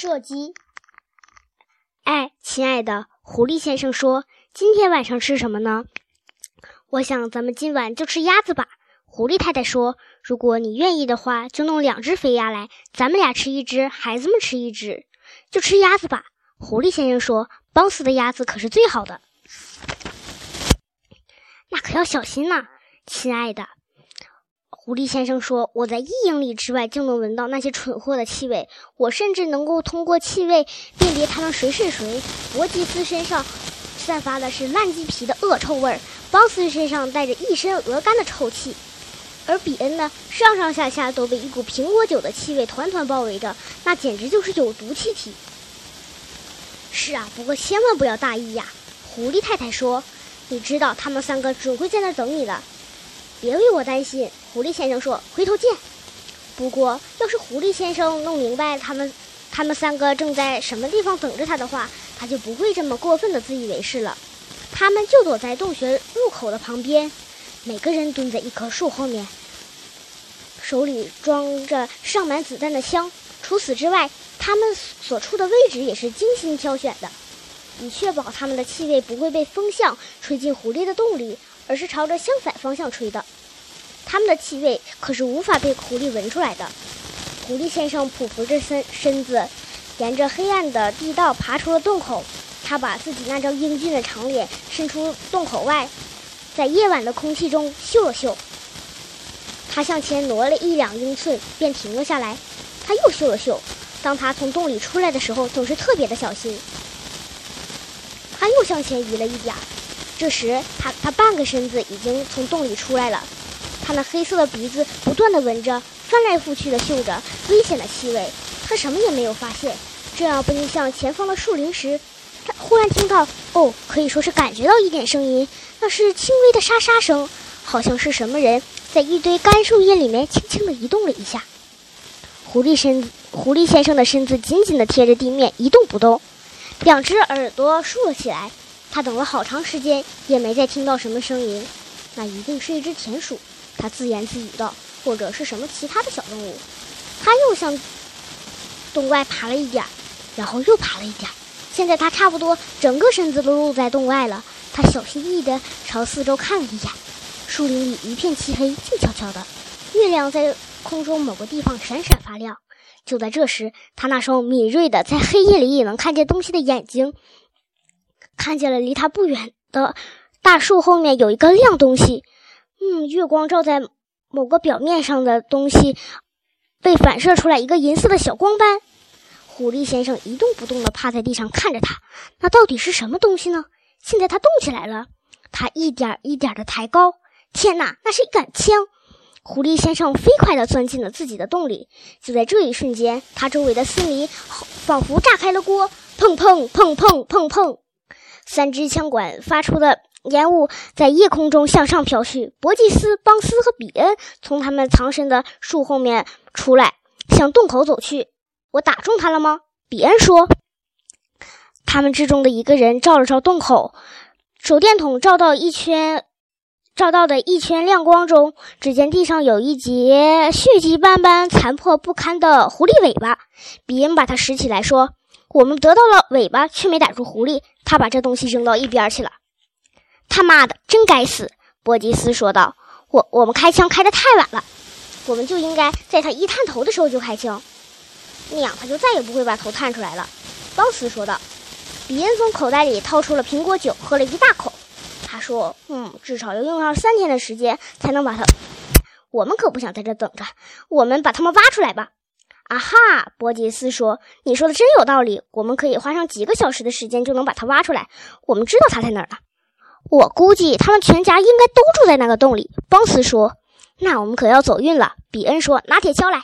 射击。哎，亲爱的，狐狸先生说：“今天晚上吃什么呢？”我想咱们今晚就吃鸭子吧。狐狸太太说：“如果你愿意的话，就弄两只肥鸭来，咱们俩吃一只，孩子们吃一只，就吃鸭子吧。”狐狸先生说：“邦斯的鸭子可是最好的，那可要小心呐，亲爱的。”狐狸先生说：“我在一英里之外就能闻到那些蠢货的气味，我甚至能够通过气味辨别他们谁是谁。伯吉斯身上散发的是烂鸡皮的恶臭味，邦斯身上带着一身鹅肝的臭气，而比恩呢，上上下下都被一股苹果酒的气味团团包围着，那简直就是有毒气体。”是啊，不过千万不要大意呀，狐狸太太说：“你知道他们三个准会在那儿等你的。”别为我担心，狐狸先生说：“回头见。”不过，要是狐狸先生弄明白他们他们三个正在什么地方等着他的话，他就不会这么过分的自以为是了。他们就躲在洞穴入口的旁边，每个人蹲在一棵树后面，手里装着上满子弹的枪。除此之外，他们所处的位置也是精心挑选的，以确保他们的气味不会被风向吹进狐狸的洞里。而是朝着相反方向吹的，它们的气味可是无法被狐狸闻出来的。狐狸先生匍匐着身身子，沿着黑暗的地道爬出了洞口。他把自己那张英俊的长脸伸出洞口外，在夜晚的空气中嗅了嗅。他向前挪了一两英寸，便停了下来。他又嗅了嗅。当他从洞里出来的时候，总是特别的小心。他又向前移了一点。这时，他他半个身子已经从洞里出来了，他那黑色的鼻子不断地闻着，翻来覆去地嗅着危险的气味。他什么也没有发现。正要奔向前方的树林时，他忽然听到，哦，可以说是感觉到一点声音，那是轻微的沙沙声，好像是什么人在一堆干树叶里面轻轻地移动了一下。狐狸身，狐狸先生的身子紧紧地贴着地面，一动不动，两只耳朵竖了起来。他等了好长时间，也没再听到什么声音。那一定是一只田鼠，他自言自语道，或者是什么其他的小动物。他又向洞外爬了一点，然后又爬了一点。现在他差不多整个身子都露在洞外了。他小心翼翼地朝四周看了一眼，树林里一片漆黑，静悄悄的。月亮在空中某个地方闪闪发亮。就在这时，他那双敏锐的在黑夜里也能看见东西的眼睛。看见了，离他不远的大树后面有一个亮东西。嗯，月光照在某个表面上的东西，被反射出来一个银色的小光斑。狐狸先生一动不动地趴在地上看着他，那到底是什么东西呢？现在他动起来了，他一点一点地抬高。天哪，那是一杆枪！狐狸先生飞快地钻进了自己的洞里。就在这一瞬间，他周围的森林仿佛炸开了锅，砰砰砰砰砰砰。三支枪管发出的烟雾在夜空中向上飘去。伯吉斯、邦斯和比恩从他们藏身的树后面出来，向洞口走去。我打中他了吗？比恩说。他们之中的一个人照了照洞口，手电筒照到一圈，照到的一圈亮光中，只见地上有一截血迹斑斑、残破不堪的狐狸尾巴。比恩把它拾起来说。我们得到了尾巴，却没逮住狐狸。他把这东西扔到一边去了。他妈的，真该死！波吉斯说道。我我们开枪开得太晚了，我们就应该在他一探头的时候就开枪，那样他就再也不会把头探出来了。邦斯说道。比恩从口袋里掏出了苹果酒，喝了一大口。他说：“嗯，至少要用上三天的时间才能把它。我们可不想在这等着，我们把他们挖出来吧。”啊哈，波吉斯说：“你说的真有道理，我们可以花上几个小时的时间就能把它挖出来。我们知道它在哪儿了。我估计他们全家应该都住在那个洞里。”邦斯说：“那我们可要走运了。”比恩说：“拿铁锹来。”